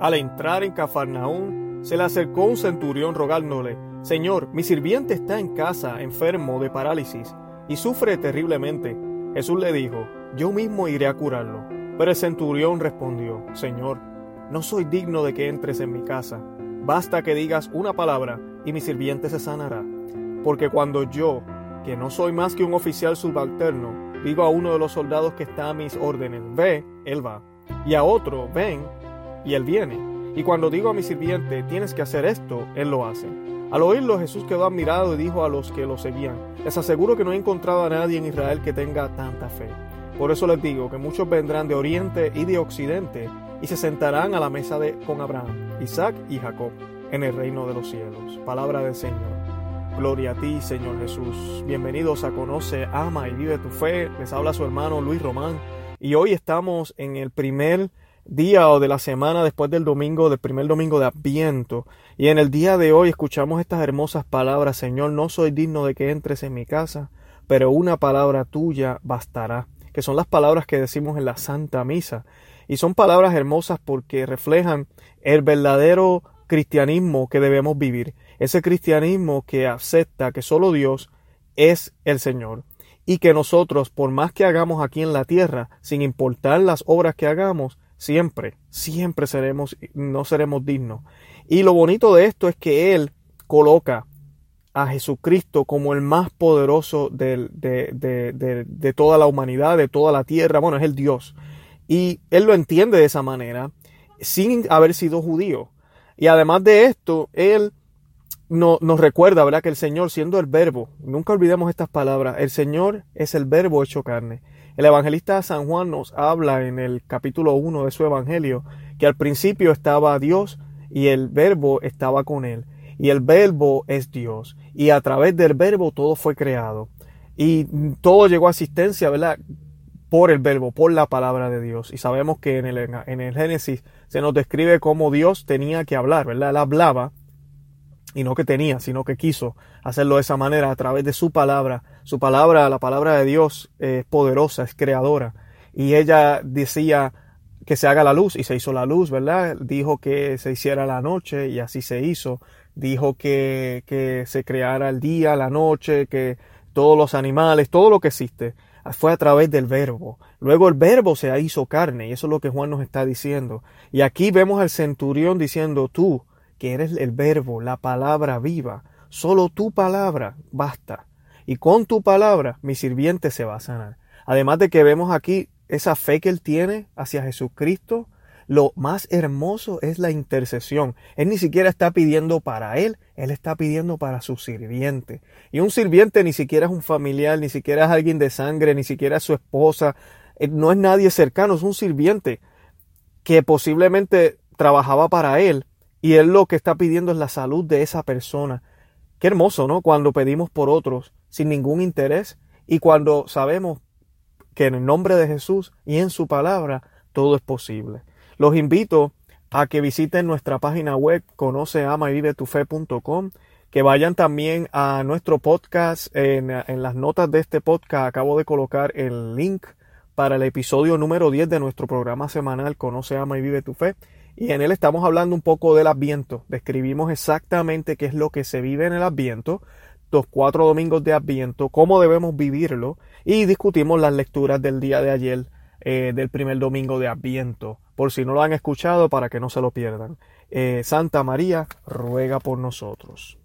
Al entrar en Cafarnaún, se le acercó un centurión rogándole, Señor, mi sirviente está en casa, enfermo de parálisis, y sufre terriblemente. Jesús le dijo, Yo mismo iré a curarlo. Pero el centurión respondió, Señor, no soy digno de que entres en mi casa. Basta que digas una palabra y mi sirviente se sanará. Porque cuando yo, que no soy más que un oficial subalterno, digo a uno de los soldados que está a mis órdenes, ve, él va. Y a otro, ven, y él viene. Y cuando digo a mi sirviente, tienes que hacer esto, él lo hace. Al oírlo, Jesús quedó admirado y dijo a los que lo seguían, les aseguro que no he encontrado a nadie en Israel que tenga tanta fe. Por eso les digo que muchos vendrán de oriente y de occidente y se sentarán a la mesa de, con Abraham, Isaac y Jacob en el reino de los cielos. Palabra del Señor. Gloria a ti, Señor Jesús. Bienvenidos a Conoce, Ama y Vive tu Fe. Les habla su hermano Luis Román. Y hoy estamos en el primer día o de la semana después del domingo, del primer domingo de Adviento. Y en el día de hoy escuchamos estas hermosas palabras, Señor, no soy digno de que entres en mi casa, pero una palabra tuya bastará, que son las palabras que decimos en la Santa Misa. Y son palabras hermosas porque reflejan el verdadero cristianismo que debemos vivir, ese cristianismo que acepta que solo Dios es el Señor y que nosotros, por más que hagamos aquí en la tierra, sin importar las obras que hagamos, siempre, siempre seremos, no seremos dignos. Y lo bonito de esto es que Él coloca a Jesucristo como el más poderoso de, de, de, toda la humanidad, de toda la tierra. Bueno, es el Dios. Y Él lo entiende de esa manera, sin haber sido judío. Y además de esto, Él no, nos recuerda, ¿verdad? Que el Señor, siendo el verbo, nunca olvidemos estas palabras, el Señor es el verbo hecho carne. El evangelista San Juan nos habla en el capítulo 1 de su evangelio que al principio estaba Dios y el verbo estaba con él. Y el verbo es Dios. Y a través del verbo todo fue creado. Y todo llegó a asistencia, ¿verdad? Por el verbo, por la palabra de Dios. Y sabemos que en el, en el Génesis se nos describe cómo Dios tenía que hablar, ¿verdad? Él hablaba y no que tenía, sino que quiso hacerlo de esa manera a través de su palabra. Su palabra, la palabra de Dios es poderosa, es creadora. Y ella decía que se haga la luz y se hizo la luz, ¿verdad? Dijo que se hiciera la noche y así se hizo. Dijo que, que se creara el día, la noche, que todos los animales, todo lo que existe fue a través del verbo. Luego el verbo se hizo carne y eso es lo que Juan nos está diciendo. Y aquí vemos al centurión diciendo, tú, que eres el verbo, la palabra viva. Solo tu palabra basta. Y con tu palabra mi sirviente se va a sanar. Además de que vemos aquí esa fe que él tiene hacia Jesucristo, lo más hermoso es la intercesión. Él ni siquiera está pidiendo para él, él está pidiendo para su sirviente. Y un sirviente ni siquiera es un familiar, ni siquiera es alguien de sangre, ni siquiera es su esposa, eh, no es nadie cercano, es un sirviente que posiblemente trabajaba para él, y él lo que está pidiendo es la salud de esa persona. Qué hermoso, ¿no? Cuando pedimos por otros sin ningún interés y cuando sabemos que en el nombre de Jesús y en su palabra todo es posible. Los invito a que visiten nuestra página web conoce ama y vive tu fe.com, que vayan también a nuestro podcast en, en las notas de este podcast acabo de colocar el link para el episodio número 10 de nuestro programa semanal Conoce, Ama y Vive tu Fe. Y en él estamos hablando un poco del Adviento. Describimos exactamente qué es lo que se vive en el Adviento, los cuatro domingos de Adviento, cómo debemos vivirlo y discutimos las lecturas del día de ayer, eh, del primer domingo de Adviento, por si no lo han escuchado para que no se lo pierdan. Eh, Santa María, ruega por nosotros.